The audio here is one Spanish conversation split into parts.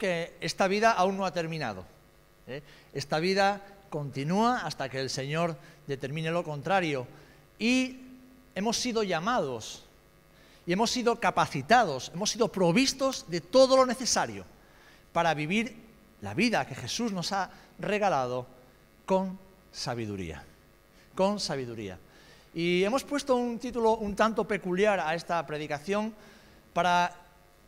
que esta vida aún no ha terminado. ¿eh? Esta vida continúa hasta que el Señor determine lo contrario. Y hemos sido llamados y hemos sido capacitados, hemos sido provistos de todo lo necesario para vivir la vida que Jesús nos ha regalado con sabiduría. Con sabiduría. Y hemos puesto un título un tanto peculiar a esta predicación para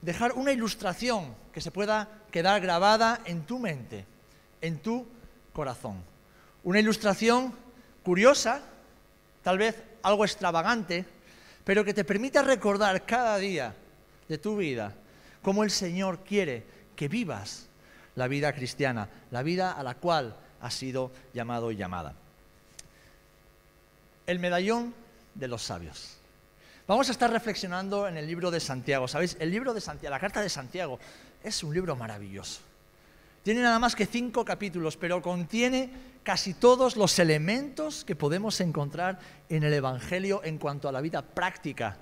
dejar una ilustración que se pueda quedar grabada en tu mente, en tu corazón. Una ilustración curiosa, tal vez algo extravagante, pero que te permita recordar cada día de tu vida cómo el Señor quiere que vivas la vida cristiana, la vida a la cual has sido llamado y llamada. El medallón de los sabios. Vamos a estar reflexionando en el libro de Santiago. ¿Sabéis? El libro de Santiago, la carta de Santiago, es un libro maravilloso. Tiene nada más que cinco capítulos, pero contiene casi todos los elementos que podemos encontrar en el Evangelio en cuanto a la vida práctica,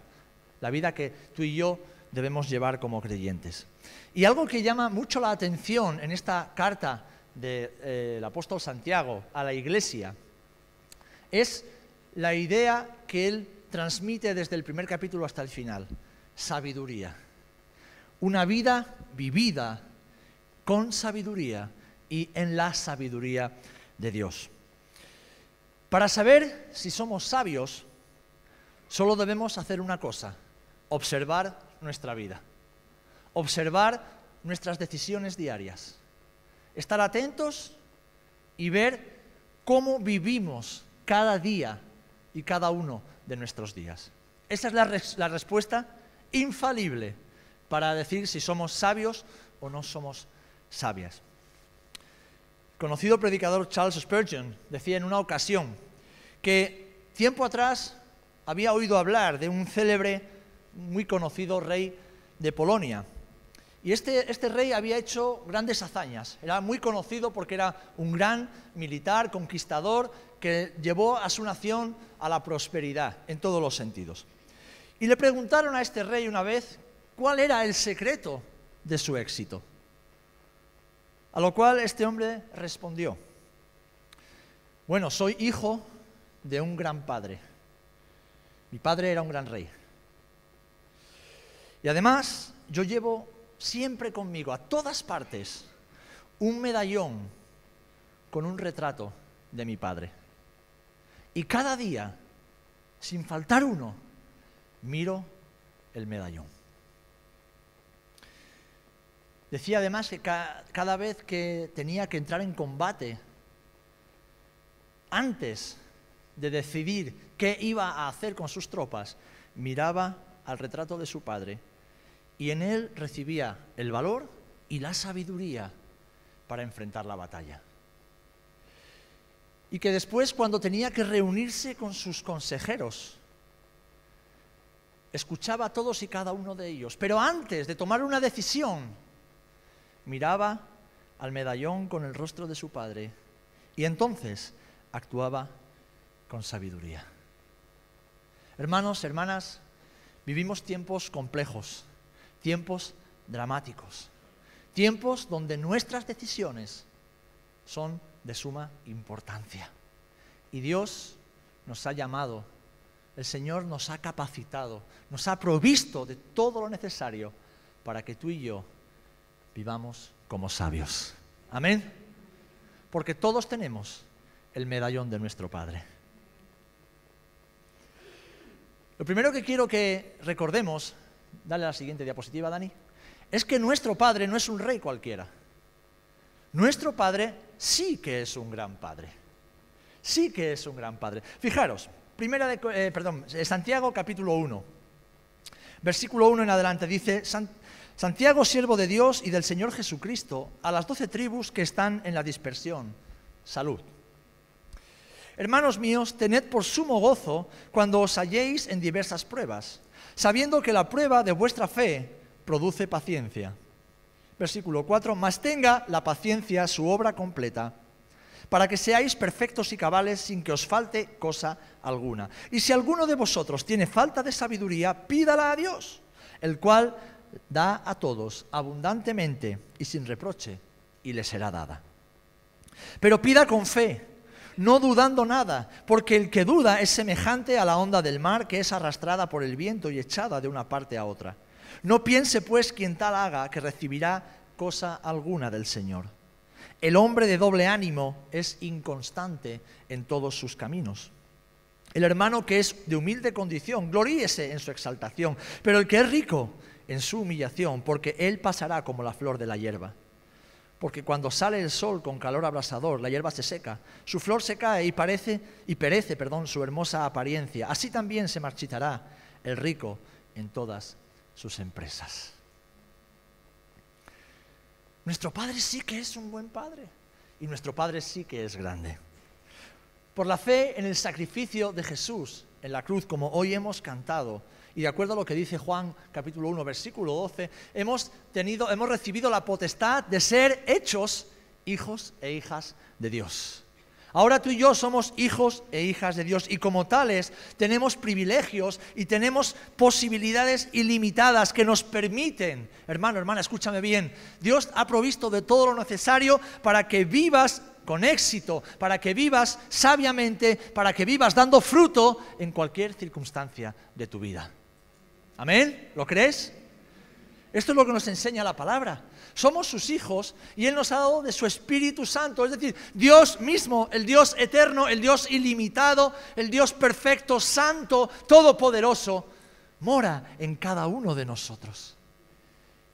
la vida que tú y yo debemos llevar como creyentes. Y algo que llama mucho la atención en esta carta del eh, apóstol Santiago a la iglesia es la idea que él transmite desde el primer capítulo hasta el final, sabiduría. Una vida vivida con sabiduría y en la sabiduría de Dios. Para saber si somos sabios, solo debemos hacer una cosa, observar nuestra vida, observar nuestras decisiones diarias, estar atentos y ver cómo vivimos cada día y cada uno de nuestros días. Esa es la, respuesta infalible para decir si somos sabios o no somos sabias. conocido predicador Charles Spurgeon decía en una ocasión que tiempo atrás había oído hablar de un célebre, muy conocido rey de Polonia. Y este, este rey había hecho grandes hazañas. Era muy conocido porque era un gran militar, conquistador, que llevó a su nación a la prosperidad en todos los sentidos. Y le preguntaron a este rey una vez cuál era el secreto de su éxito. A lo cual este hombre respondió, bueno, soy hijo de un gran padre. Mi padre era un gran rey. Y además yo llevo siempre conmigo, a todas partes, un medallón con un retrato de mi padre. Y cada día, sin faltar uno, miro el medallón. Decía además que cada vez que tenía que entrar en combate, antes de decidir qué iba a hacer con sus tropas, miraba al retrato de su padre y en él recibía el valor y la sabiduría para enfrentar la batalla y que después cuando tenía que reunirse con sus consejeros, escuchaba a todos y cada uno de ellos, pero antes de tomar una decisión, miraba al medallón con el rostro de su padre y entonces actuaba con sabiduría. Hermanos, hermanas, vivimos tiempos complejos, tiempos dramáticos, tiempos donde nuestras decisiones son de suma importancia. Y Dios nos ha llamado, el Señor nos ha capacitado, nos ha provisto de todo lo necesario para que tú y yo vivamos como sabios. Amén. Porque todos tenemos el medallón de nuestro Padre. Lo primero que quiero que recordemos, dale la siguiente diapositiva, Dani, es que nuestro Padre no es un rey cualquiera. Nuestro Padre sí que es un gran Padre. Sí que es un gran Padre. Fijaros, primera de, eh, eh, Santiago capítulo 1, versículo 1 en adelante dice, Santiago, siervo de Dios y del Señor Jesucristo, a las doce tribus que están en la dispersión. Salud. Hermanos míos, tened por sumo gozo cuando os halléis en diversas pruebas, sabiendo que la prueba de vuestra fe produce paciencia versículo 4, mas tenga la paciencia su obra completa, para que seáis perfectos y cabales sin que os falte cosa alguna. Y si alguno de vosotros tiene falta de sabiduría, pídala a Dios, el cual da a todos abundantemente y sin reproche, y le será dada. Pero pida con fe, no dudando nada, porque el que duda es semejante a la onda del mar que es arrastrada por el viento y echada de una parte a otra. No piense pues quien tal haga que recibirá cosa alguna del Señor. El hombre de doble ánimo es inconstante en todos sus caminos. El hermano que es de humilde condición, gloríese en su exaltación, pero el que es rico en su humillación, porque él pasará como la flor de la hierba. Porque cuando sale el sol con calor abrasador, la hierba se seca, su flor se cae y parece y perece, perdón, su hermosa apariencia. Así también se marchitará el rico en todas sus empresas. Nuestro Padre sí que es un buen Padre y nuestro Padre sí que es grande. Por la fe en el sacrificio de Jesús en la cruz, como hoy hemos cantado, y de acuerdo a lo que dice Juan capítulo 1, versículo 12, hemos, tenido, hemos recibido la potestad de ser hechos hijos e hijas de Dios. Ahora tú y yo somos hijos e hijas de Dios y como tales tenemos privilegios y tenemos posibilidades ilimitadas que nos permiten, hermano, hermana, escúchame bien, Dios ha provisto de todo lo necesario para que vivas con éxito, para que vivas sabiamente, para que vivas dando fruto en cualquier circunstancia de tu vida. Amén, ¿lo crees? Esto es lo que nos enseña la palabra. Somos sus hijos y Él nos ha dado de su Espíritu Santo, es decir, Dios mismo, el Dios eterno, el Dios ilimitado, el Dios perfecto, santo, todopoderoso, mora en cada uno de nosotros.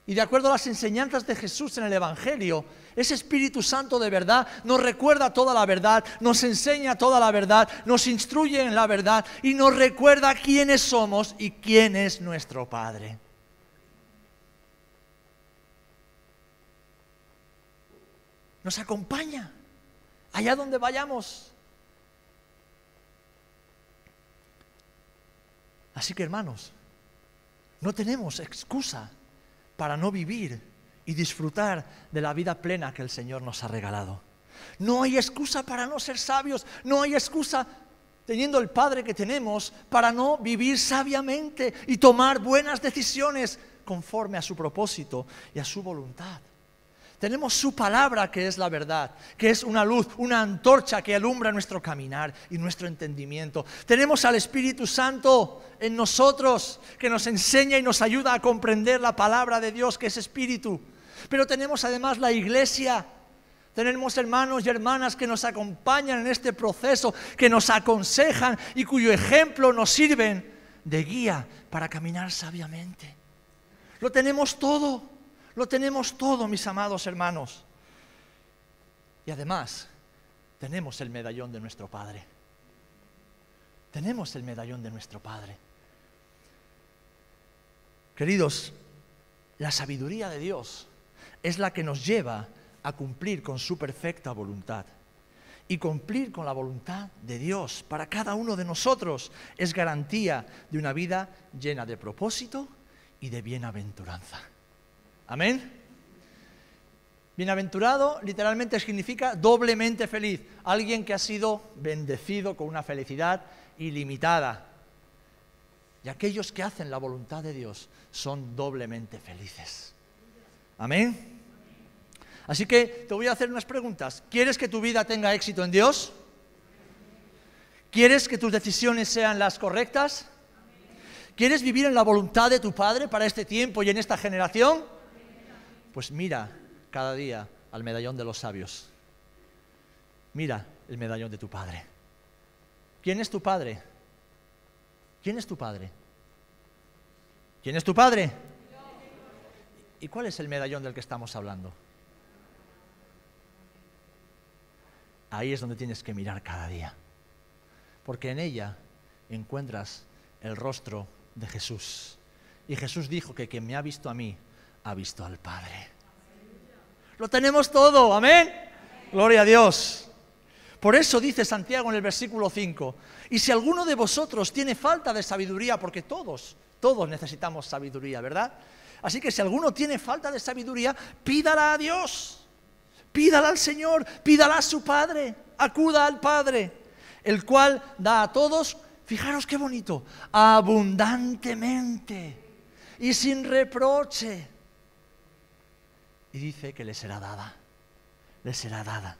Y de acuerdo a las enseñanzas de Jesús en el Evangelio, ese Espíritu Santo de verdad nos recuerda toda la verdad, nos enseña toda la verdad, nos instruye en la verdad y nos recuerda quiénes somos y quién es nuestro Padre. Nos acompaña allá donde vayamos. Así que hermanos, no tenemos excusa para no vivir y disfrutar de la vida plena que el Señor nos ha regalado. No hay excusa para no ser sabios, no hay excusa teniendo el Padre que tenemos para no vivir sabiamente y tomar buenas decisiones conforme a su propósito y a su voluntad. Tenemos su palabra que es la verdad, que es una luz, una antorcha que alumbra nuestro caminar y nuestro entendimiento. Tenemos al Espíritu Santo en nosotros que nos enseña y nos ayuda a comprender la palabra de Dios que es Espíritu. Pero tenemos además la iglesia. Tenemos hermanos y hermanas que nos acompañan en este proceso, que nos aconsejan y cuyo ejemplo nos sirven de guía para caminar sabiamente. Lo tenemos todo. Lo tenemos todo, mis amados hermanos. Y además, tenemos el medallón de nuestro Padre. Tenemos el medallón de nuestro Padre. Queridos, la sabiduría de Dios es la que nos lleva a cumplir con su perfecta voluntad. Y cumplir con la voluntad de Dios para cada uno de nosotros es garantía de una vida llena de propósito y de bienaventuranza. Amén. Bienaventurado literalmente significa doblemente feliz, alguien que ha sido bendecido con una felicidad ilimitada. Y aquellos que hacen la voluntad de Dios son doblemente felices. Amén. Así que te voy a hacer unas preguntas. ¿Quieres que tu vida tenga éxito en Dios? ¿Quieres que tus decisiones sean las correctas? ¿Quieres vivir en la voluntad de tu Padre para este tiempo y en esta generación? Pues mira cada día al medallón de los sabios. Mira el medallón de tu Padre. ¿Quién es tu Padre? ¿Quién es tu Padre? ¿Quién es tu Padre? ¿Y cuál es el medallón del que estamos hablando? Ahí es donde tienes que mirar cada día. Porque en ella encuentras el rostro de Jesús. Y Jesús dijo que quien me ha visto a mí, ha visto al Padre. Lo tenemos todo, amén. Gloria a Dios. Por eso dice Santiago en el versículo 5, y si alguno de vosotros tiene falta de sabiduría, porque todos, todos necesitamos sabiduría, ¿verdad? Así que si alguno tiene falta de sabiduría, pídala a Dios, pídala al Señor, pídala a su Padre, acuda al Padre, el cual da a todos, fijaros qué bonito, abundantemente y sin reproche. Y dice que le será dada, le será dada.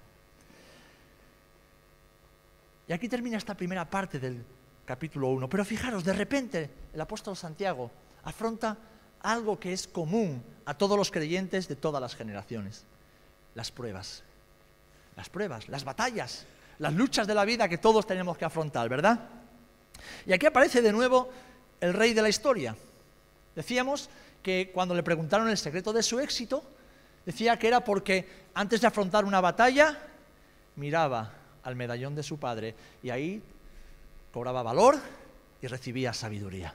Y aquí termina esta primera parte del capítulo 1. Pero fijaros, de repente el apóstol Santiago afronta algo que es común a todos los creyentes de todas las generaciones, las pruebas. Las pruebas, las batallas, las luchas de la vida que todos tenemos que afrontar, ¿verdad? Y aquí aparece de nuevo el rey de la historia. Decíamos que cuando le preguntaron el secreto de su éxito, decía que era porque antes de afrontar una batalla, miraba al medallón de su padre y ahí cobraba valor y recibía sabiduría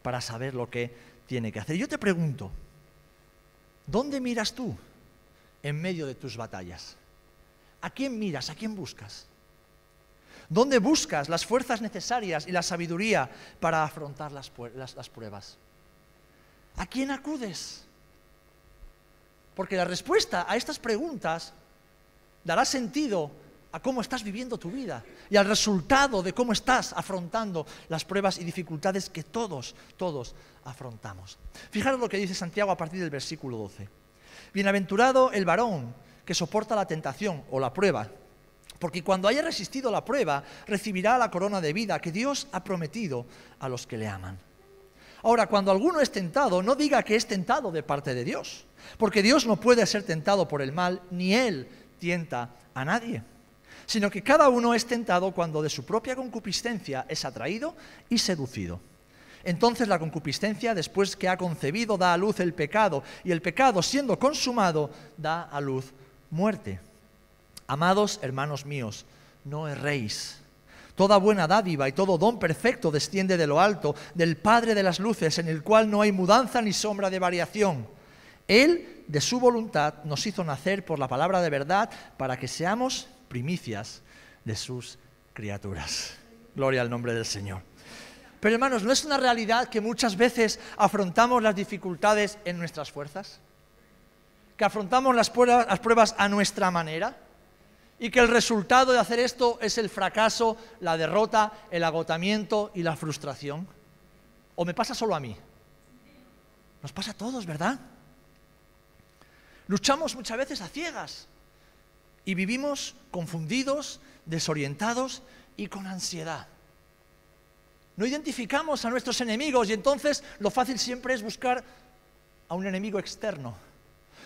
para saber lo que tiene que hacer. Yo te pregunto, ¿dónde miras tú en medio de tus batallas? ¿A quién miras? ¿A quién buscas? ¿Dónde buscas las fuerzas necesarias y la sabiduría para afrontar las, las, pruebas? ¿A quién acudes? Porque la respuesta a estas preguntas dará sentido a cómo estás viviendo tu vida y al resultado de cómo estás afrontando las pruebas y dificultades que todos, todos afrontamos. Fijaros lo que dice Santiago a partir del versículo 12. Bienaventurado el varón que soporta la tentación o la prueba porque cuando haya resistido la prueba, recibirá la corona de vida que Dios ha prometido a los que le aman. Ahora, cuando alguno es tentado, no diga que es tentado de parte de Dios, porque Dios no puede ser tentado por el mal, ni Él tienta a nadie, sino que cada uno es tentado cuando de su propia concupiscencia es atraído y seducido. Entonces la concupiscencia, después que ha concebido, da a luz el pecado, y el pecado, siendo consumado, da a luz muerte. Amados hermanos míos, no erréis. Toda buena dádiva y todo don perfecto desciende de lo alto, del Padre de las Luces, en el cual no hay mudanza ni sombra de variación. Él, de su voluntad, nos hizo nacer por la palabra de verdad para que seamos primicias de sus criaturas. Gloria al nombre del Señor. Pero hermanos, ¿no es una realidad que muchas veces afrontamos las dificultades en nuestras fuerzas? ¿Que afrontamos las pruebas, las pruebas a nuestra manera? Y que el resultado de hacer esto es el fracaso, la derrota, el agotamiento y la frustración? ¿O me pasa solo a mí? Nos pasa a todos, ¿verdad? Luchamos muchas veces a ciegas y vivimos confundidos, desorientados y con ansiedad. No identificamos a nuestros enemigos y entonces lo fácil siempre es buscar a un enemigo externo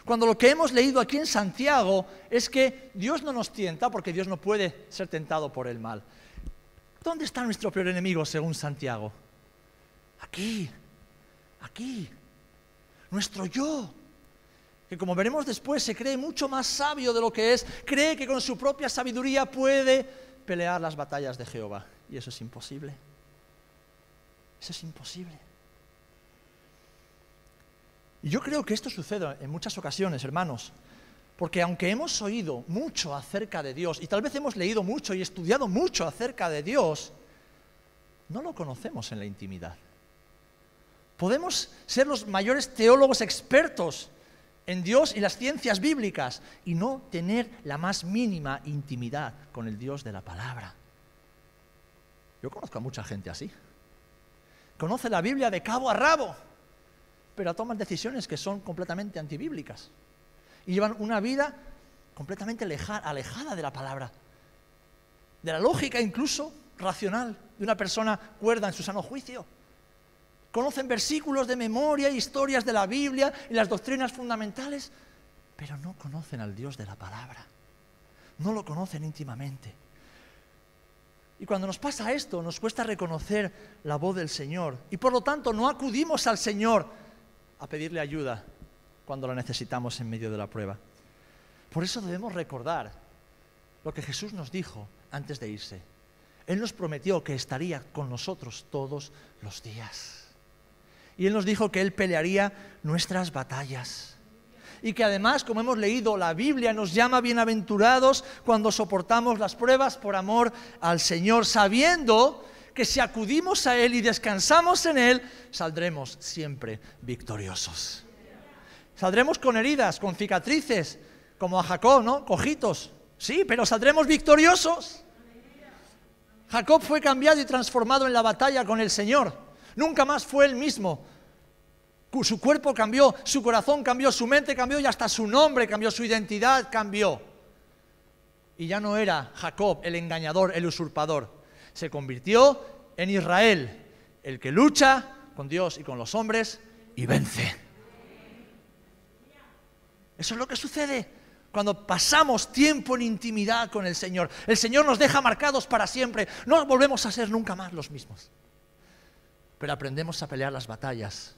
cuando lo que hemos leído aquí en Santiago es que Dios no nos tienta porque Dios no puede ser tentado por el mal. ¿Dónde está nuestro peor enemigo según Santiago? Aquí, aquí. Nuestro yo, que como veremos después se cree mucho más sabio de lo que es, cree que con su propia sabiduría puede pelear las batallas de Jehová. Y eso es imposible. Eso es imposible. Y yo creo que esto sucede en muchas ocasiones, hermanos, porque aunque hemos oído mucho acerca de Dios y tal vez hemos leído mucho y estudiado mucho acerca de Dios, no lo conocemos en la intimidad. Podemos ser los mayores teólogos expertos en Dios y las ciencias bíblicas y no tener la más mínima intimidad con el Dios de la palabra. Yo conozco a mucha gente así. Conoce la Biblia de cabo a rabo pero toman decisiones que son completamente antibíblicas y llevan una vida completamente alejada de la palabra, de la lógica incluso racional de una persona cuerda en su sano juicio. Conocen versículos de memoria, historias de la Biblia y las doctrinas fundamentales, pero no conocen al Dios de la palabra. No lo conocen íntimamente. Y cuando nos pasa esto, nos cuesta reconocer la voz del Señor. Y por lo tanto no acudimos al Señor a pedirle ayuda cuando la necesitamos en medio de la prueba. Por eso debemos recordar lo que Jesús nos dijo antes de irse. Él nos prometió que estaría con nosotros todos los días. Y Él nos dijo que Él pelearía nuestras batallas. Y que además, como hemos leído, la Biblia nos llama bienaventurados cuando soportamos las pruebas por amor al Señor, sabiendo que si acudimos a Él y descansamos en Él, saldremos siempre victoriosos. Saldremos con heridas, con cicatrices, como a Jacob, ¿no? Cojitos. Sí, pero saldremos victoriosos. Jacob fue cambiado y transformado en la batalla con el Señor. Nunca más fue el mismo. Su cuerpo cambió, su corazón cambió, su mente cambió y hasta su nombre cambió, su identidad cambió. Y ya no era Jacob el engañador, el usurpador. Se convirtió en Israel, el que lucha con Dios y con los hombres y vence. Eso es lo que sucede cuando pasamos tiempo en intimidad con el Señor. El Señor nos deja marcados para siempre. No volvemos a ser nunca más los mismos. Pero aprendemos a pelear las batallas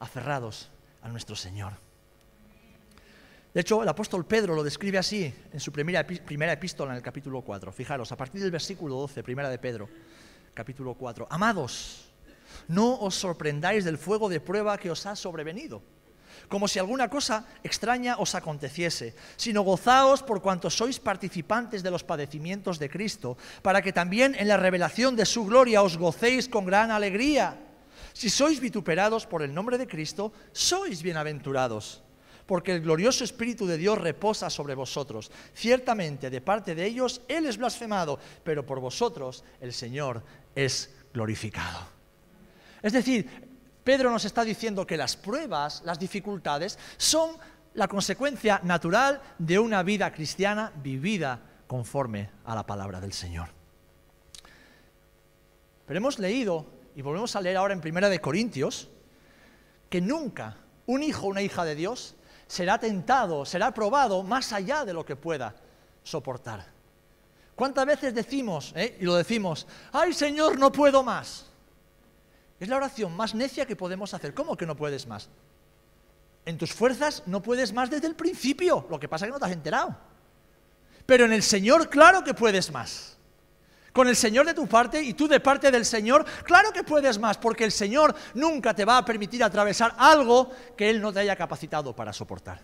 aferrados a nuestro Señor. De hecho, el apóstol Pedro lo describe así en su primera, primera epístola en el capítulo 4. Fijaros, a partir del versículo 12, primera de Pedro, capítulo 4. Amados, no os sorprendáis del fuego de prueba que os ha sobrevenido, como si alguna cosa extraña os aconteciese, sino gozaos por cuanto sois participantes de los padecimientos de Cristo, para que también en la revelación de su gloria os gocéis con gran alegría. Si sois vituperados por el nombre de Cristo, sois bienaventurados porque el glorioso Espíritu de Dios reposa sobre vosotros. Ciertamente de parte de ellos Él es blasfemado, pero por vosotros el Señor es glorificado. Es decir, Pedro nos está diciendo que las pruebas, las dificultades, son la consecuencia natural de una vida cristiana vivida conforme a la palabra del Señor. Pero hemos leído, y volvemos a leer ahora en Primera de Corintios, que nunca un hijo o una hija de Dios será tentado, será probado más allá de lo que pueda soportar. ¿Cuántas veces decimos, eh, y lo decimos, ay Señor, no puedo más? Es la oración más necia que podemos hacer. ¿Cómo que no puedes más? En tus fuerzas no puedes más desde el principio, lo que pasa es que no te has enterado. Pero en el Señor, claro que puedes más. Con el Señor de tu parte y tú de parte del Señor, claro que puedes más, porque el Señor nunca te va a permitir atravesar algo que Él no te haya capacitado para soportar.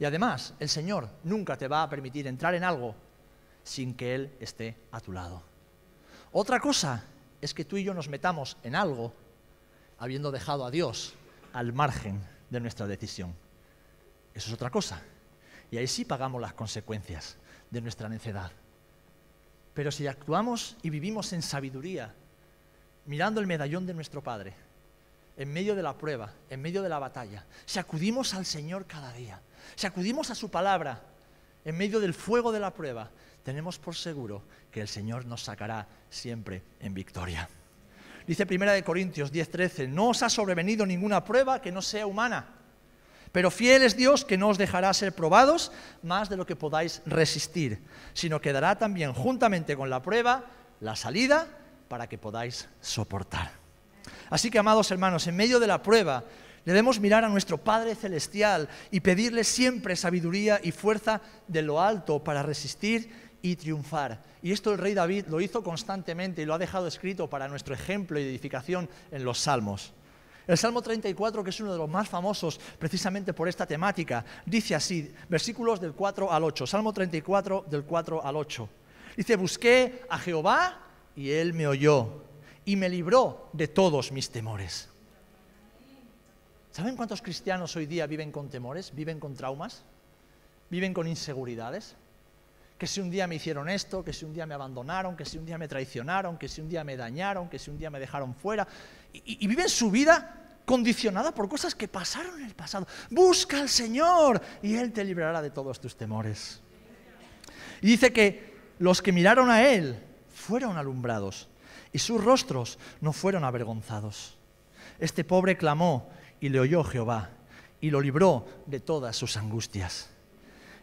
Y además, el Señor nunca te va a permitir entrar en algo sin que Él esté a tu lado. Otra cosa es que tú y yo nos metamos en algo habiendo dejado a Dios al margen de nuestra decisión. Eso es otra cosa. Y ahí sí pagamos las consecuencias de nuestra necedad. Pero si actuamos y vivimos en sabiduría, mirando el medallón de nuestro Padre, en medio de la prueba, en medio de la batalla, si acudimos al Señor cada día, si acudimos a su palabra, en medio del fuego de la prueba, tenemos por seguro que el Señor nos sacará siempre en victoria. Dice Primera de Corintios 10:13, no os ha sobrevenido ninguna prueba que no sea humana pero fiel es Dios que no os dejará ser probados más de lo que podáis resistir, sino que dará también juntamente con la prueba la salida para que podáis soportar. Así que, amados hermanos, en medio de la prueba debemos mirar a nuestro Padre Celestial y pedirle siempre sabiduría y fuerza de lo alto para resistir y triunfar. Y esto el rey David lo hizo constantemente y lo ha dejado escrito para nuestro ejemplo y edificación en los salmos. El Salmo 34, que es uno de los más famosos precisamente por esta temática, dice así, versículos del 4 al 8, Salmo 34 del 4 al 8. Dice, busqué a Jehová y él me oyó y me libró de todos mis temores. ¿Saben cuántos cristianos hoy día viven con temores, viven con traumas, viven con inseguridades? Que si un día me hicieron esto, que si un día me abandonaron, que si un día me traicionaron, que si un día me dañaron, que si un día me dejaron fuera. Y, y viven su vida condicionada por cosas que pasaron en el pasado. Busca al Señor y Él te librará de todos tus temores. Y dice que los que miraron a Él fueron alumbrados y sus rostros no fueron avergonzados. Este pobre clamó y le oyó Jehová y lo libró de todas sus angustias.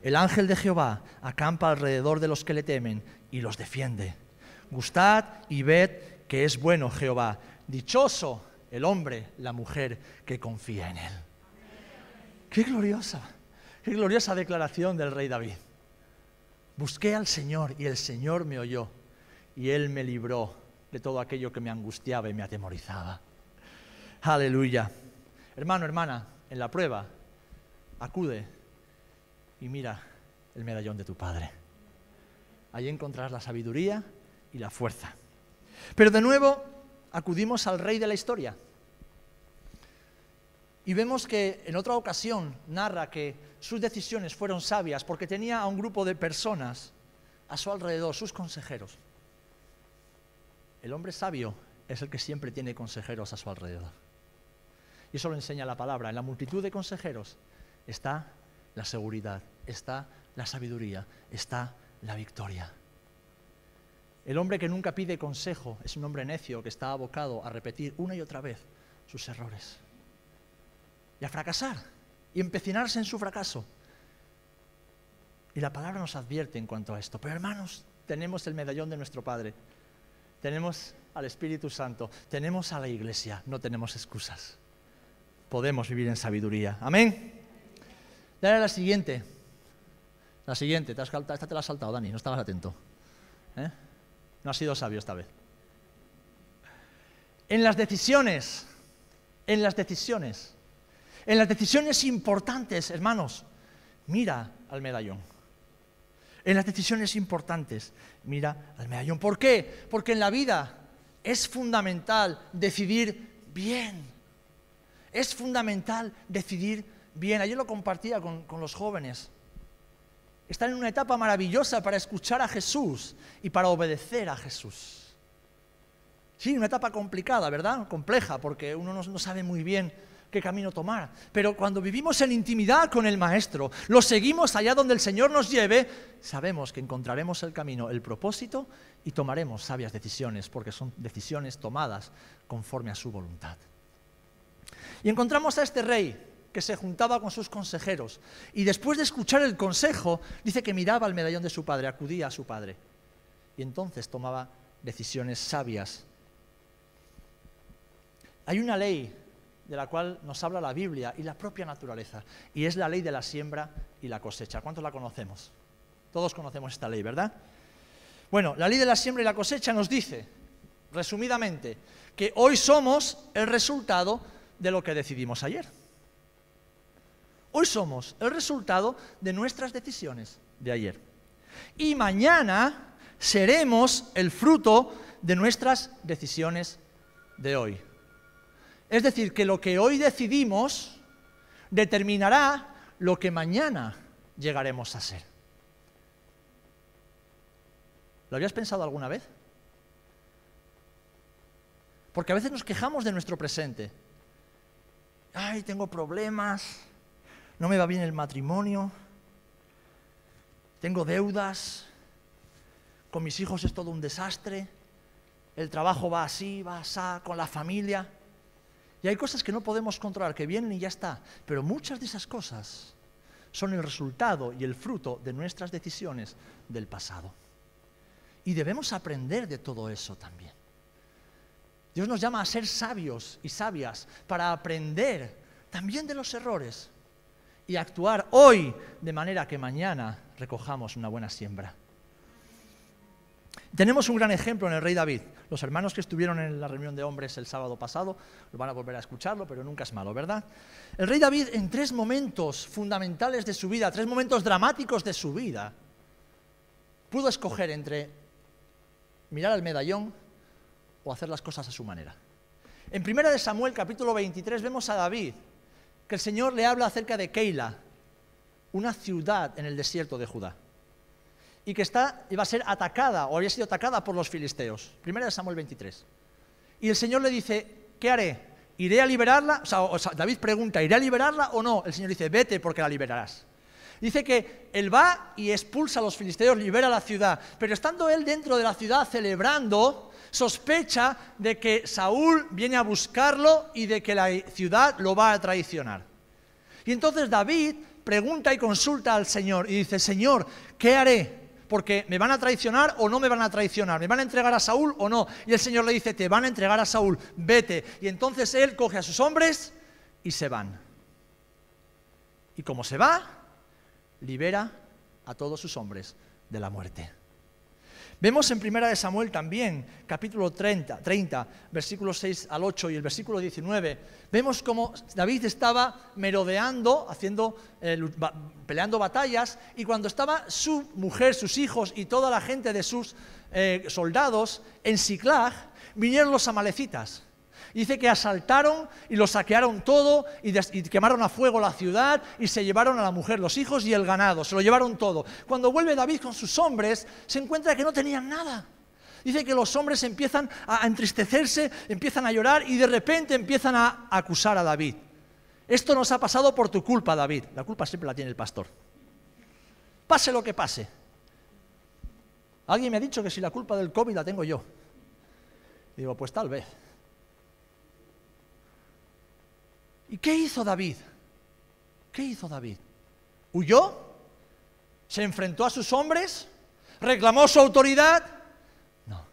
El ángel de Jehová acampa alrededor de los que le temen y los defiende. Gustad y ved que es bueno Jehová. Dichoso el hombre, la mujer que confía en Él. Qué gloriosa, qué gloriosa declaración del rey David. Busqué al Señor y el Señor me oyó y Él me libró de todo aquello que me angustiaba y me atemorizaba. Aleluya. Hermano, hermana, en la prueba, acude y mira el medallón de tu Padre. Allí encontrarás la sabiduría y la fuerza. Pero de nuevo acudimos al rey de la historia, y vemos que en otra ocasión narra que sus decisiones fueron sabias porque tenía a un grupo de personas a su alrededor, sus consejeros. El hombre sabio es el que siempre tiene consejeros a su alrededor. Y eso lo enseña la palabra. En la multitud de consejeros está la seguridad, está la sabiduría, está la victoria. El hombre que nunca pide consejo es un hombre necio que está abocado a repetir una y otra vez sus errores y a fracasar y empecinarse en su fracaso. Y la palabra nos advierte en cuanto a esto. Pero hermanos, tenemos el medallón de nuestro Padre, tenemos al Espíritu Santo, tenemos a la Iglesia, no tenemos excusas. Podemos vivir en sabiduría. Amén. Dale la siguiente. La siguiente. Te has, esta te la has saltado, Dani, no estabas atento. ¿Eh? No has sido sabio esta vez. En las decisiones, en las decisiones, en las decisiones importantes, hermanos, mira al medallón. En las decisiones importantes, mira al medallón. ¿Por qué? Porque en la vida es fundamental decidir bien. Es fundamental decidir bien. Ayer lo compartía con, con los jóvenes. Están en una etapa maravillosa para escuchar a Jesús y para obedecer a Jesús. Sí, una etapa complicada, ¿verdad? Compleja, porque uno no, sabe muy bien qué camino tomar. Pero cuando vivimos en intimidad con el Maestro, lo seguimos allá donde el Señor nos lleve, sabemos que encontraremos el camino, el propósito y tomaremos sabias decisiones, porque son decisiones tomadas conforme a su voluntad. Y encontramos a este rey que se juntaba con sus consejeros y después de escuchar el consejo, dice que miraba al medallón de su padre, acudía a su padre y entonces tomaba decisiones sabias hay una ley de la cual nos habla la Biblia y la propia naturaleza, y es la ley de la siembra y la cosecha. ¿Cuántos la conocemos? Todos conocemos esta ley, ¿verdad? Bueno, la ley de la siembra y la cosecha nos dice, resumidamente, que hoy somos el resultado de lo que decidimos ayer. Hoy somos el resultado de nuestras decisiones de ayer. Y mañana seremos el fruto de nuestras decisiones de hoy. Es decir, que lo que hoy decidimos determinará lo que mañana llegaremos a ser. ¿Lo habías pensado alguna vez? Porque a veces nos quejamos de nuestro presente. Ay, tengo problemas, no me va bien el matrimonio, tengo deudas, con mis hijos es todo un desastre, el trabajo va así, va así, con la familia. Y hay cosas que no podemos controlar, que vienen y ya está. Pero muchas de esas cosas son el resultado y el fruto de nuestras decisiones del pasado. Y debemos aprender de todo eso también. Dios nos llama a ser sabios y sabias para aprender también de los errores y actuar hoy de manera que mañana recojamos una buena siembra. Tenemos un gran ejemplo en el rey David. Los hermanos que estuvieron en la reunión de hombres el sábado pasado lo van a volver a escucharlo, pero nunca es malo, ¿verdad? El rey David en tres momentos fundamentales de su vida, tres momentos dramáticos de su vida, pudo escoger entre mirar al medallón o hacer las cosas a su manera. En 1 de Samuel capítulo 23 vemos a David que el Señor le habla acerca de Keila, una ciudad en el desierto de Judá y que está, iba a ser atacada o había sido atacada por los filisteos. Primera de Samuel 23. Y el Señor le dice, ¿qué haré? ¿Iré a liberarla? O sea, David pregunta, ¿iré a liberarla o no? El Señor dice, vete porque la liberarás. Dice que él va y expulsa a los filisteos, libera la ciudad. Pero estando él dentro de la ciudad celebrando, sospecha de que Saúl viene a buscarlo y de que la ciudad lo va a traicionar. Y entonces David pregunta y consulta al Señor y dice, Señor, ¿qué haré? porque me van a traicionar o no me van a traicionar, me van a entregar a Saúl o no. Y el Señor le dice, te van a entregar a Saúl, vete. Y entonces él coge a sus hombres y se van. Y como se va, libera a todos sus hombres de la muerte. Vemos en Primera de Samuel también, capítulo 30, 30, versículos 6 al 8 y el versículo 19, vemos cómo David estaba merodeando, haciendo, eh, peleando batallas, y cuando estaba su mujer, sus hijos y toda la gente de sus eh, soldados en Siclag, vinieron los amalecitas dice que asaltaron y lo saquearon todo y, quemaron a fuego la ciudad y se llevaron a la mujer, los hijos y el ganado, se lo llevaron todo. Cuando vuelve David con sus hombres, se encuentra que no tenían nada. Dice que los hombres empiezan a entristecerse, empiezan a llorar y de repente empiezan a acusar a David. Esto nos ha pasado por tu culpa, David. La culpa siempre la tiene el pastor. Pase lo que pase. Alguien me ha dicho que si la culpa del COVID la tengo yo. Digo, pues tal vez. ¿Y qué hizo David? ¿Qué hizo David? ¿Huyó? ¿Se enfrentó a sus hombres? ¿Reclamó su autoridad? No.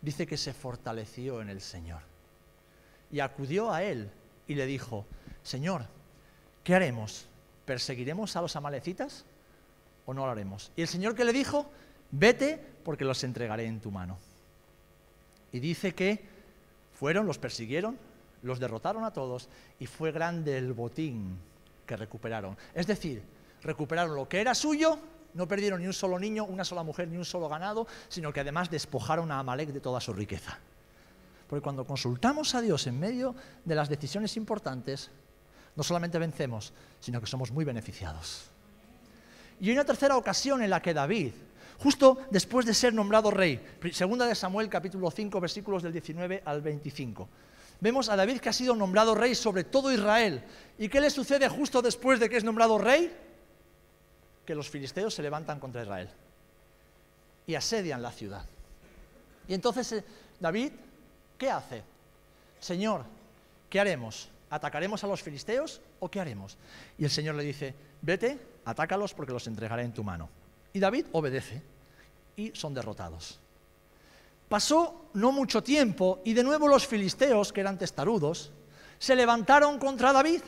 Dice que se fortaleció en el Señor. Y acudió a él y le dijo, Señor, ¿qué haremos? ¿Perseguiremos a los amalecitas o no lo haremos? Y el Señor que le dijo, vete porque los entregaré en tu mano. Y dice que fueron, los persiguieron, los derrotaron a todos y fue grande el botín que recuperaron. Es decir, recuperaron lo que era suyo, no perdieron ni un solo niño, una sola mujer, ni un solo ganado, sino que además despojaron a Amalek de toda su riqueza. Porque cuando consultamos a Dios en medio de las decisiones importantes, no solamente vencemos, sino que somos muy beneficiados. Y hay una tercera ocasión en la que David, justo después de ser nombrado rey, segunda de Samuel capítulo 5 versículos del 19 al 25, vemos a David que ha sido nombrado rey sobre todo Israel. ¿Y qué le sucede justo después de que es nombrado rey? Que los filisteos se levantan contra Israel y asedian la ciudad. Y entonces eh, David, ¿qué hace? Señor, ¿qué haremos? ¿Atacaremos a los filisteos o qué haremos? Y el Señor le dice, vete, atácalos porque los entregaré en tu mano. Y David obedece y son derrotados. Pasó no mucho tiempo y de nuevo los filisteos, que eran testarudos, se levantaron contra David.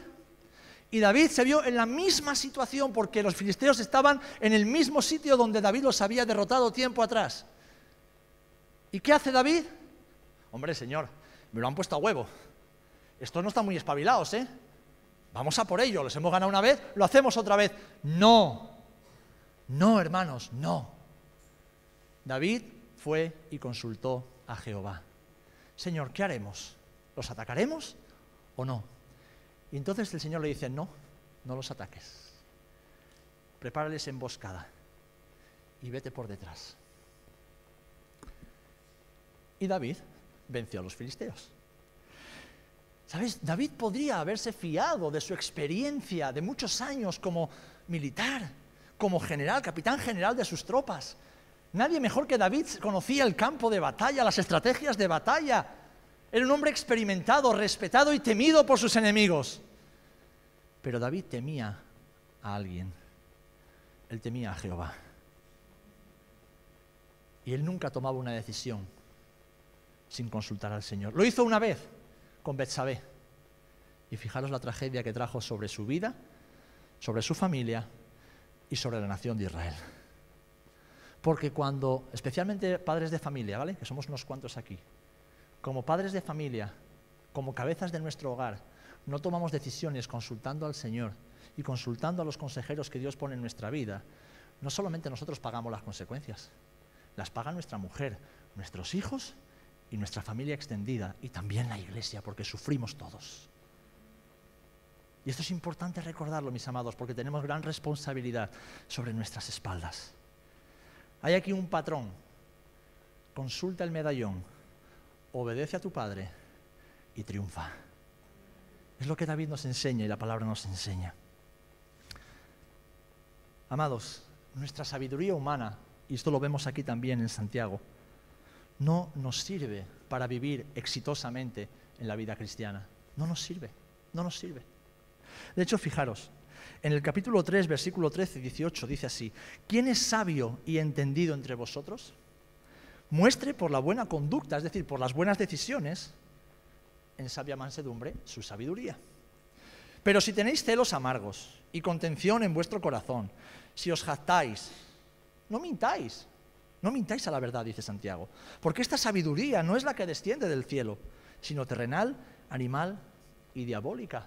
Y David se vio en la misma situación porque los filisteos estaban en el mismo sitio donde David los había derrotado tiempo atrás. ¿Y qué hace David? Hombre, señor, me lo han puesto a huevo. Estos no están muy espabilados, ¿eh? Vamos a por ello, los hemos ganado una vez, lo hacemos otra vez. No, no, hermanos, no. David fue y consultó a Jehová. Señor, ¿qué haremos? ¿Los atacaremos o no? Y entonces el Señor le dice, no, no los ataques. Prepárales emboscada y vete por detrás. Y David venció a los filisteos. ¿Sabes? David podría haberse fiado de su experiencia de muchos años como militar, como general, capitán general de sus tropas, Nadie mejor que David conocía el campo de batalla, las estrategias de batalla. Era un hombre experimentado, respetado y temido por sus enemigos. Pero David temía a alguien. Él temía a Jehová. Y él nunca tomaba una decisión sin consultar al Señor. Lo hizo una vez con Betsabé. Y fijaros la tragedia que trajo sobre su vida, sobre su familia y sobre la nación de Israel. Porque cuando, especialmente padres de familia, ¿vale? Que somos unos cuantos aquí, como padres de familia, como cabezas de nuestro hogar, no tomamos decisiones consultando al Señor y consultando a los consejeros que Dios pone en nuestra vida, no solamente nosotros pagamos las consecuencias, las paga nuestra mujer, nuestros hijos y nuestra familia extendida y también la iglesia, porque sufrimos todos. Y esto es importante recordarlo, mis amados, porque tenemos gran responsabilidad sobre nuestras espaldas. Hay aquí un patrón. Consulta el medallón, obedece a tu padre y triunfa. Es lo que David nos enseña y la palabra nos enseña. Amados, nuestra sabiduría humana, y esto lo vemos aquí también en Santiago, no nos sirve para vivir exitosamente en la vida cristiana. No nos sirve, no nos sirve. De hecho, fijaros, en el capítulo 3, versículo 13 y 18 dice así, ¿quién es sabio y entendido entre vosotros? Muestre por la buena conducta, es decir, por las buenas decisiones, en sabia mansedumbre, su sabiduría. Pero si tenéis celos amargos y contención en vuestro corazón, si os jactáis, no mintáis, no mintáis a la verdad, dice Santiago, porque esta sabiduría no es la que desciende del cielo, sino terrenal, animal y diabólica.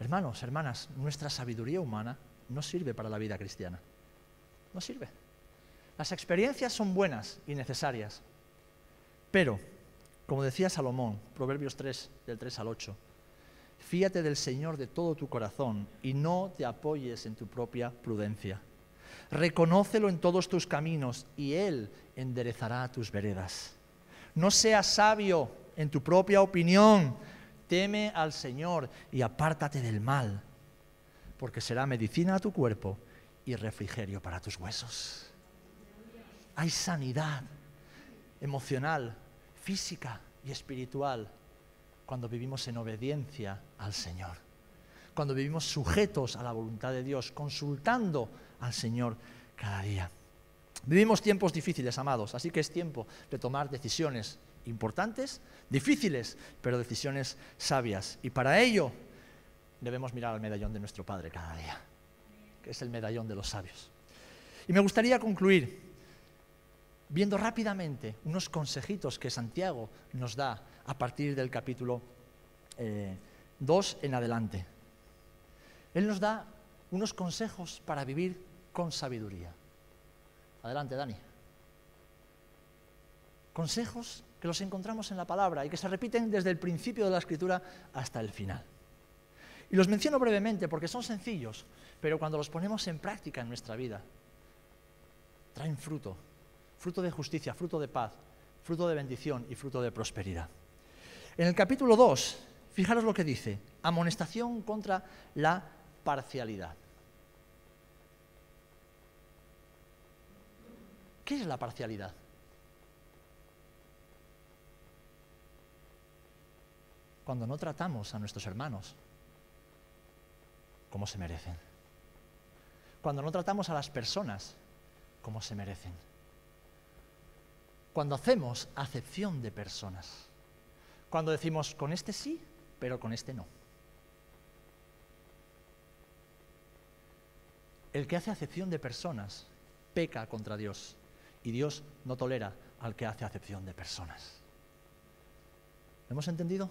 Hermanos, hermanas, nuestra sabiduría humana no sirve para la vida cristiana. No sirve. Las experiencias son buenas y necesarias, pero, como decía Salomón, Proverbios 3, del 3 al 8, fíate del Señor de todo tu corazón y no te apoyes en tu propia prudencia. Reconócelo en todos tus caminos y Él enderezará tus veredas. No seas sabio en tu propia opinión, teme al Señor y apártate del mal, porque será medicina a tu cuerpo y refrigerio para tus huesos. Hay sanidad emocional, física y espiritual cuando vivimos en obediencia al Señor, cuando vivimos sujetos a la voluntad de Dios, consultando al Señor cada día. Vivimos tiempos difíciles, amados, así que es tiempo de tomar decisiones importantes, difíciles, pero decisiones sabias. Y para ello debemos mirar al medallón de nuestro Padre cada día, que es el medallón de los sabios. Y me gustaría concluir viendo rápidamente unos consejitos que Santiago nos da a partir del capítulo 2 eh, en adelante. Él nos da unos consejos para vivir con sabiduría. Adelante, Dani. Consejos que los encontramos en la palabra y que se repiten desde el principio de la escritura hasta el final. Y los menciono brevemente porque son sencillos, pero cuando los ponemos en práctica en nuestra vida, traen fruto, fruto de justicia, fruto de paz, fruto de bendición y fruto de prosperidad. En el capítulo 2, fijaros lo que dice, amonestación contra la parcialidad. ¿Qué es la parcialidad? Cuando no tratamos a nuestros hermanos como se merecen. Cuando no tratamos a las personas como se merecen. Cuando hacemos acepción de personas. Cuando decimos, con este sí, pero con este no. El que hace acepción de personas peca contra Dios y Dios no tolera al que hace acepción de personas. ¿Hemos entendido?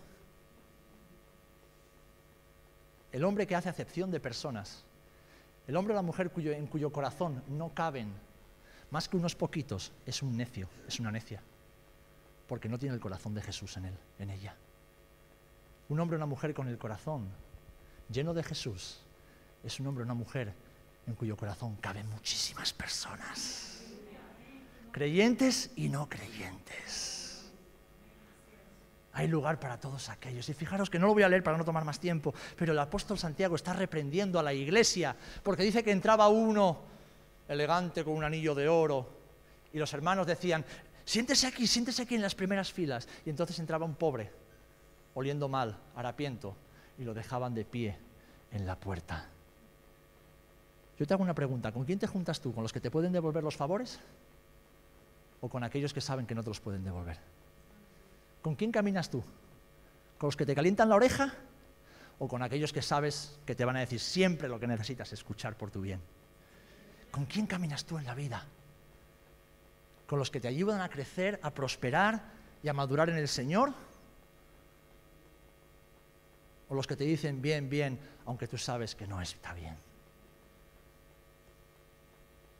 El hombre que hace acepción de personas, el hombre o la mujer en cuyo corazón no caben más que unos poquitos, es un necio, es una necia, porque no tiene el corazón de Jesús en él, en ella. Un hombre o una mujer con el corazón lleno de Jesús es un hombre o una mujer en cuyo corazón caben muchísimas personas, creyentes y no creyentes hay lugar para todos aquellos. Y fijaros que no lo voy a leer para no tomar más tiempo, pero el apóstol Santiago está reprendiendo a la iglesia porque dice que entraba uno elegante con un anillo de oro y los hermanos decían, siéntese aquí, siéntese aquí en las primeras filas. Y entonces entraba un pobre, oliendo mal, harapiento, y lo dejaban de pie en la puerta. Yo te hago una pregunta, ¿con quién te juntas tú? ¿Con los que te pueden devolver los favores? ¿O con aquellos que saben que no te los pueden devolver? ¿Con quién caminas tú? ¿Con los que te calientan la oreja o con aquellos que sabes que te van a decir siempre lo que necesitas escuchar por tu bien? ¿Con quién caminas tú en la vida? ¿Con los que te ayudan a crecer, a prosperar y a madurar en el Señor? ¿O los que te dicen bien, bien, aunque tú sabes que no está bien?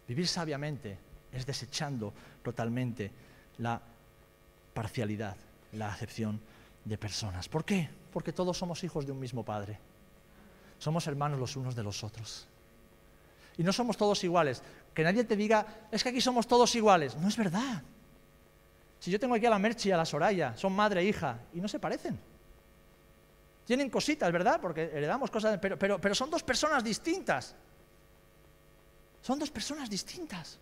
Vivir sabiamente es desechando totalmente la parcialidad la acepción de personas. ¿Por qué? Porque todos somos hijos de un mismo Padre. Somos hermanos los unos de los otros. Y no somos todos iguales. Que nadie te diga, es que aquí somos todos iguales. No es verdad. Si yo tengo aquí a la Merchi y a la Soraya, son madre e hija, y no se parecen. Tienen cositas, ¿verdad? Porque heredamos cosas, pero, pero, pero son dos personas distintas. Son dos personas distintas.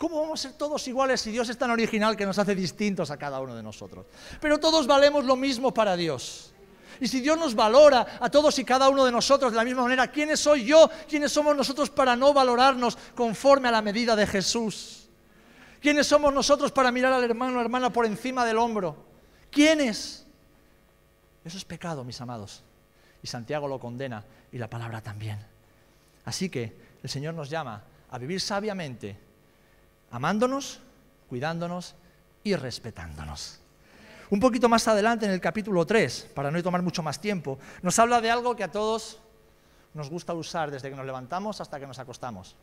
¿Cómo vamos a ser todos iguales si Dios es tan original que nos hace distintos a cada uno de nosotros? Pero todos valemos lo mismo para Dios. Y si Dios nos valora a todos y cada uno de nosotros de la misma manera, ¿quiénes soy yo? ¿Quiénes somos nosotros para no valorarnos conforme a la medida de Jesús? ¿Quiénes somos nosotros para mirar al hermano o hermana por encima del hombro? ¿Quiénes? Eso es pecado, mis amados. Y Santiago lo condena y la palabra también. Así que el Señor nos llama a vivir sabiamente amándonos, cuidándonos y respetándonos. Un poquito más adelante, en el capítulo 3, para no tomar mucho más tiempo, nos habla de algo que a todos nos gusta usar desde que nos levantamos hasta que nos acostamos.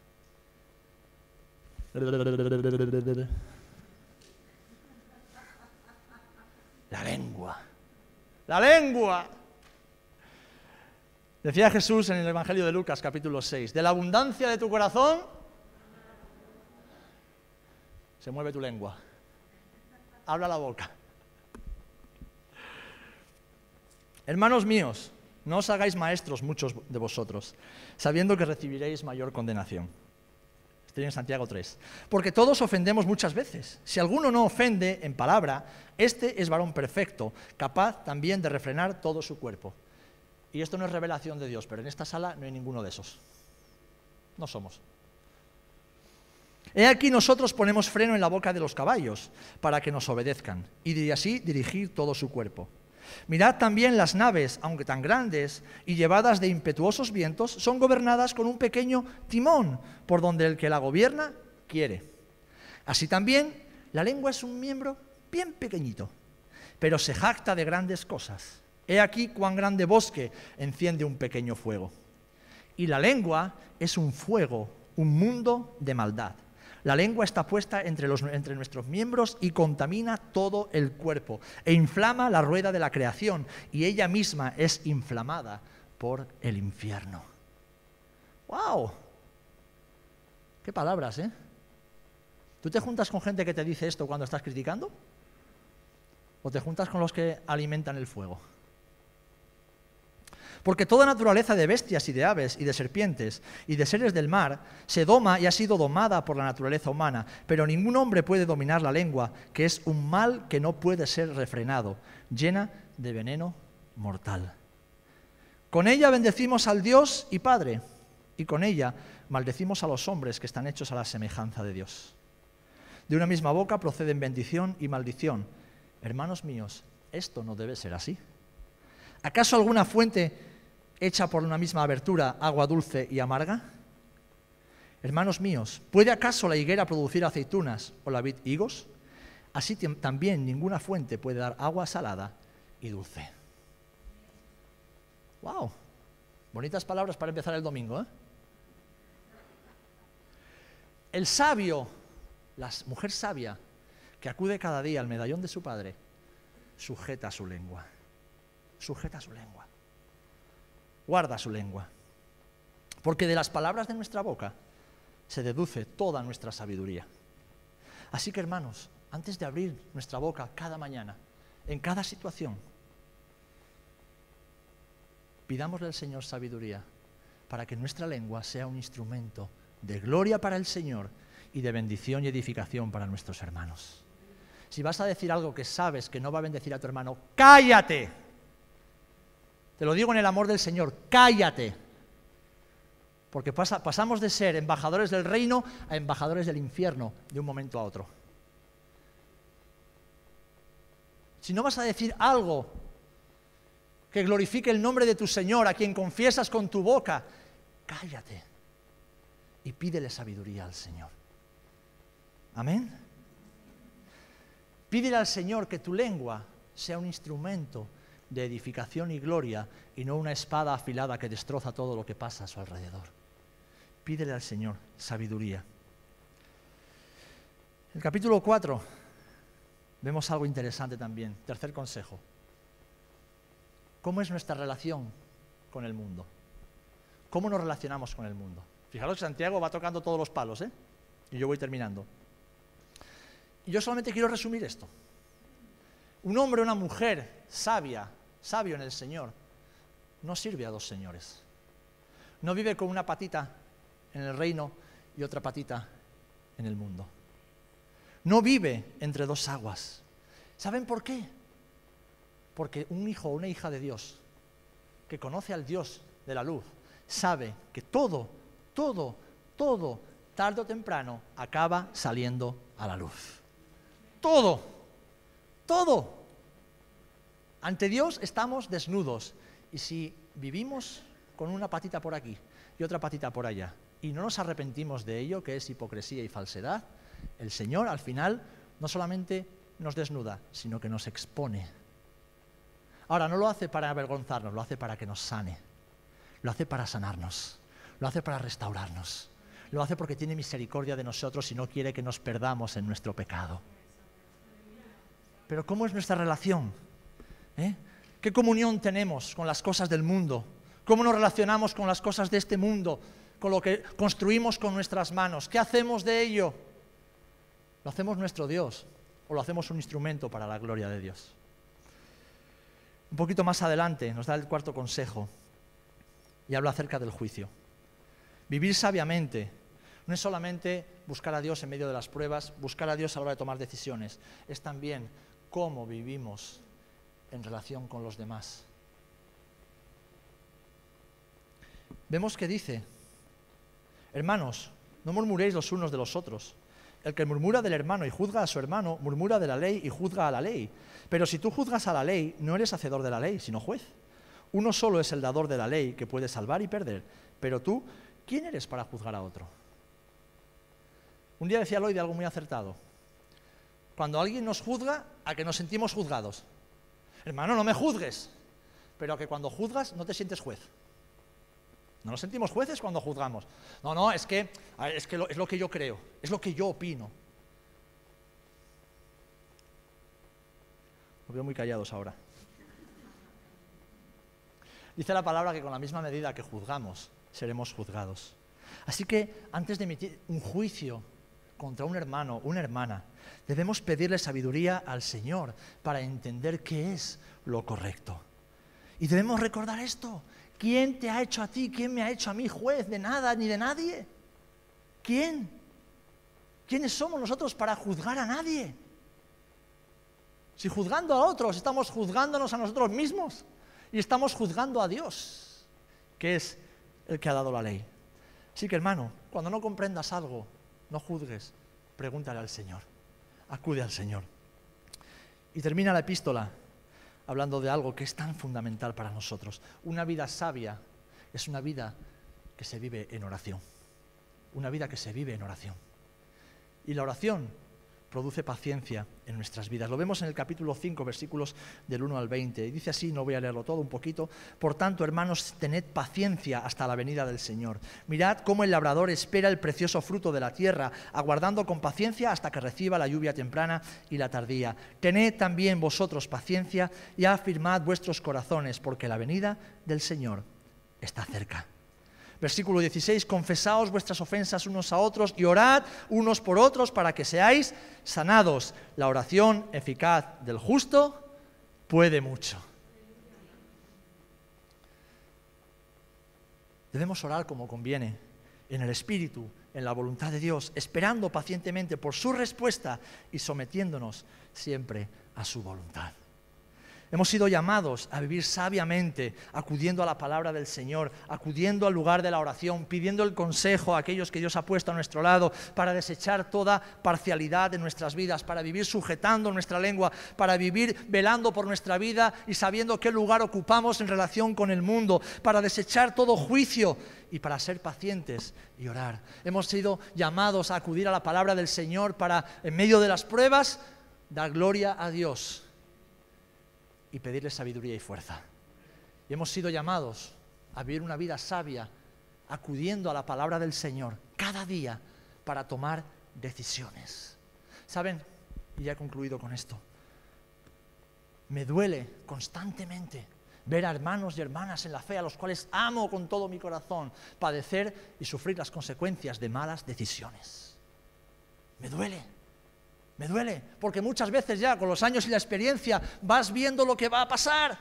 La lengua. La lengua. Decía Jesús en el Evangelio de Lucas capítulo 6, de la abundancia de tu corazón se mueve tu lengua. Habla la boca. Hermanos míos, no os hagáis maestros muchos de vosotros, sabiendo que recibiréis mayor condenación. Estoy en Santiago 3. Porque todos ofendemos muchas veces. Si alguno no ofende en palabra, este es varón perfecto, capaz también de refrenar todo su cuerpo. Y esto no es revelación de Dios, pero en esta sala no hay ninguno de esos. No somos. He aquí nosotros ponemos freno en la boca de los caballos para que nos obedezcan y así dirigir todo su cuerpo. Mirad también las naves, aunque tan grandes y llevadas de impetuosos vientos, son gobernadas con un pequeño timón por donde el que la gobierna quiere. Así también la lengua es un miembro bien pequeñito, pero se jacta de grandes cosas. He aquí cuán grande bosque enciende un pequeño fuego. Y la lengua es un fuego, un mundo de maldad. La lengua está puesta entre, entre, nuestros miembros y contamina todo el cuerpo e inflama la rueda de la creación y ella misma es inflamada por el infierno. ¡Wow! ¿Qué palabras, eh? ¿Tú te juntas con gente que te dice esto cuando estás criticando? ¿O te juntas con los que alimentan el fuego? Porque toda naturaleza de bestias y de aves y de serpientes y de seres del mar se doma y ha sido domada por la naturaleza humana, pero ningún hombre puede dominar la lengua, que es un mal que no puede ser refrenado, llena de veneno mortal. Con ella bendecimos al Dios y Padre, y con ella maldecimos a los hombres que están hechos a la semejanza de Dios. De una misma boca proceden bendición y maldición. Hermanos míos, esto no debe ser así. ¿Acaso alguna fuente hecha por una misma abertura agua dulce y amarga? Hermanos míos, ¿puede acaso la higuera producir aceitunas o la vid higos? Así también ninguna fuente puede dar agua salada y dulce. ¡Wow! Bonitas palabras para empezar el domingo, ¿eh? El sabio, la mujer sabia, que acude cada día al medallón de su padre, sujeta su lengua. Sujeta su lengua guarda su lengua. Porque de las palabras de nuestra boca se deduce toda nuestra sabiduría. Así que hermanos, antes de abrir nuestra boca cada mañana, en cada situación, pidámosle al Señor sabiduría para que nuestra lengua sea un instrumento de gloria para el Señor y de bendición y edificación para nuestros hermanos. Si vas a decir algo que sabes que no va a bendecir a tu hermano, cállate. Te lo digo en el amor del Señor, cállate. Porque pasamos de ser embajadores del reino a embajadores del infierno de un momento a otro. Si no vas a decir algo que glorifique el nombre de tu Señor, a quien confiesas con tu boca, cállate y pídele sabiduría al Señor. Amén. Pídele al Señor que tu lengua sea un instrumento de edificación y gloria y no una espada afilada que destroza todo lo que pasa a su alrededor. Pídele al Señor sabiduría. El capítulo 4 vemos algo interesante también. Tercer consejo. ¿Cómo es nuestra relación con el mundo? ¿Cómo nos relacionamos con el mundo? Fijaros que Santiago va tocando todos los palos, ¿eh? Y yo voy terminando. Y yo solamente quiero resumir esto. Un hombre o una mujer sabia, sabio en el Señor, no sirve a dos señores. No vive con una patita en el reino y otra patita en el mundo. No vive entre dos aguas. ¿Saben por qué? Porque un hijo o una hija de Dios que conoce al Dios de la luz sabe que todo, todo, todo, tarde o temprano, acaba saliendo a la luz. Todo, todo. Ante Dios estamos desnudos. Y si vivimos con una patita por aquí y otra patita por allá, y no nos arrepentimos de ello, que es hipocresía y falsedad, el Señor al final no solamente nos desnuda, sino que nos expone. Ahora, no lo hace para avergonzarnos, lo hace para que nos sane, lo hace para sanarnos, lo hace para restaurarnos, lo hace porque tiene misericordia de nosotros y no quiere que nos perdamos en nuestro pecado. Pero ¿cómo es nuestra relación? ¿Eh? ¿Qué comunión tenemos con las cosas del mundo? ¿Cómo nos relacionamos con las cosas de este mundo? Con lo que construimos con nuestras manos. ¿Qué hacemos de ello? ¿Lo hacemos nuestro Dios o lo hacemos un instrumento para la gloria de Dios? Un poquito más adelante nos da el cuarto consejo y habla acerca del juicio. Vivir sabiamente no es solamente buscar a Dios en medio de las pruebas, buscar a Dios a la hora de tomar decisiones, es también cómo vivimos en relación con los demás. Vemos que dice, hermanos, no murmuréis los unos de los otros. El que murmura del hermano y juzga a su hermano, murmura de la ley y juzga a la ley. Pero si tú juzgas a la ley, no eres hacedor de la ley, sino juez. Uno solo es el dador de la ley que puede salvar y perder. Pero tú, ¿quién eres para juzgar a otro? Un día decía Lloyd algo muy acertado. Cuando alguien nos juzga, a que nos sentimos juzgados. Hermano, no me juzgues. Pero que cuando juzgas no te sientes juez. No nos sentimos jueces cuando juzgamos. No, no, es que, es, que es lo que yo creo, es lo que yo opino. Lo veo muy callados ahora. Dice la palabra que con la misma medida que juzgamos, seremos juzgados. Así que antes de emitir un juicio contra un hermano, una hermana, debemos pedirle sabiduría al Señor para entender qué es lo correcto. Y debemos recordar esto. ¿Quién te ha hecho a ti? ¿Quién me ha hecho a mí juez de nada ni de nadie? ¿Quién? ¿Quiénes somos nosotros para juzgar a nadie? Si juzgando a otros, estamos juzgándonos a nosotros mismos y estamos juzgando a Dios, que es el que ha dado la ley. Así que hermano, cuando no comprendas algo, no juzgues, pregúntale al Señor, acude al Señor. Y termina la epístola hablando de algo que es tan fundamental para nosotros. Una vida sabia es una vida que se vive en oración. Una vida que se vive en oración. Y la oración produce paciencia en nuestras vidas. Lo vemos en el capítulo 5, versículos del 1 al 20. Y dice así, no voy a leerlo todo un poquito. Por tanto, hermanos, tened paciencia hasta la venida del Señor. Mirad cómo el labrador espera el precioso fruto de la tierra, aguardando con paciencia hasta que reciba la lluvia temprana y la tardía. Tened también vosotros paciencia y afirmad vuestros corazones, porque la venida del Señor está cerca. Versículo 16, confesaos vuestras ofensas unos a otros y orad unos por otros para que seáis sanados. La oración eficaz del justo puede mucho. Debemos orar como conviene, en el Espíritu, en la voluntad de Dios, esperando pacientemente por su respuesta y sometiéndonos siempre a su voluntad. Hemos sido llamados a vivir sabiamente, acudiendo a la palabra del Señor, acudiendo al lugar de la oración, pidiendo el consejo a aquellos que Dios ha puesto a nuestro lado, para desechar toda parcialidad de nuestras vidas, para vivir sujetando nuestra lengua, para vivir velando por nuestra vida y sabiendo qué lugar ocupamos en relación con el mundo, para desechar todo juicio y para ser pacientes y orar. Hemos sido llamados a acudir a la palabra del Señor para, en medio de las pruebas, dar gloria a Dios y pedirle sabiduría y fuerza. Y hemos sido llamados a vivir una vida sabia, acudiendo a la palabra del Señor cada día para tomar decisiones. ¿Saben? Y ya he concluido con esto. Me duele constantemente ver a hermanos y hermanas en la fe a los cuales amo con todo mi corazón padecer y sufrir las consecuencias de malas decisiones. Me duele. Me duele, porque muchas veces ya con los años y la experiencia vas viendo lo que va a pasar,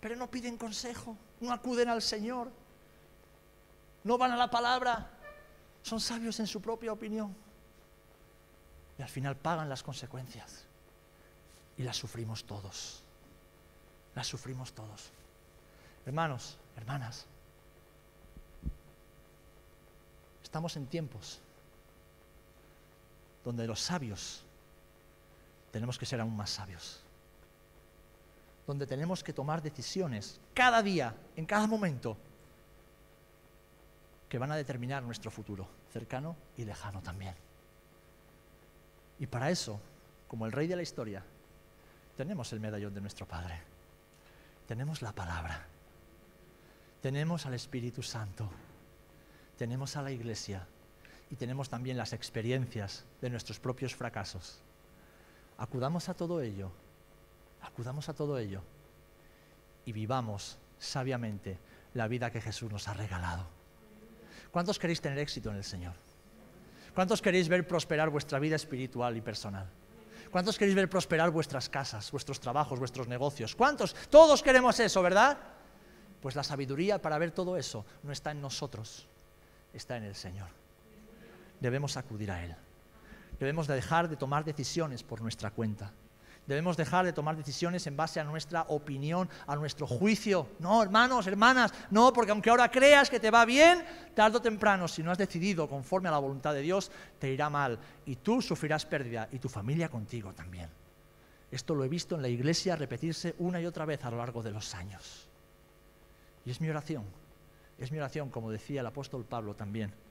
pero no piden consejo, no acuden al Señor, no van a la palabra, son sabios en su propia opinión. Y al final pagan las consecuencias. Y las sufrimos todos, las sufrimos todos. Hermanos, hermanas, estamos en tiempos donde los sabios tenemos que ser aún más sabios, donde tenemos que tomar decisiones cada día, en cada momento, que van a determinar nuestro futuro, cercano y lejano también. Y para eso, como el rey de la historia, tenemos el medallón de nuestro Padre. Tenemos la palabra. Tenemos al Espíritu Santo. Tenemos a la iglesia. Y tenemos también las experiencias de nuestros propios fracasos. Acudamos a todo ello. Acudamos a todo ello. Y vivamos sabiamente la vida que Jesús nos ha regalado. ¿Cuántos queréis tener éxito en el Señor? ¿Cuántos queréis ver prosperar vuestra vida espiritual y personal? ¿Cuántos queréis ver prosperar vuestras casas, vuestros trabajos, vuestros negocios? ¿Cuántos? Todos queremos eso, ¿verdad? Pues la sabiduría para ver todo eso no está en nosotros, está en el Señor. Debemos acudir a Él. Debemos dejar de tomar decisiones por nuestra cuenta. Debemos dejar de tomar decisiones en base a nuestra opinión, a nuestro juicio. No, hermanos, hermanas, no, porque aunque ahora creas que te va bien, tarde o temprano, si no has decidido conforme a la voluntad de Dios, te irá mal y tú sufrirás pérdida y tu familia contigo también. Esto lo he visto en la iglesia repetirse una y otra vez a lo largo de los años. Y es mi oración, es mi oración, como decía el apóstol Pablo también.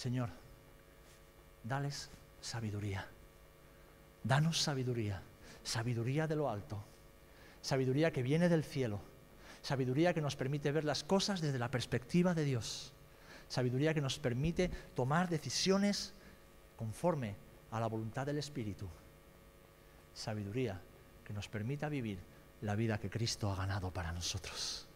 Señor, dales sabiduría. Danos sabiduría, sabiduría de lo alto, sabiduría que viene del cielo, sabiduría que nos permite ver las cosas desde la perspectiva de Dios, sabiduría que nos permite tomar decisiones conforme a la voluntad del Espíritu, sabiduría que nos permita vivir la vida que Cristo ha ganado para nosotros.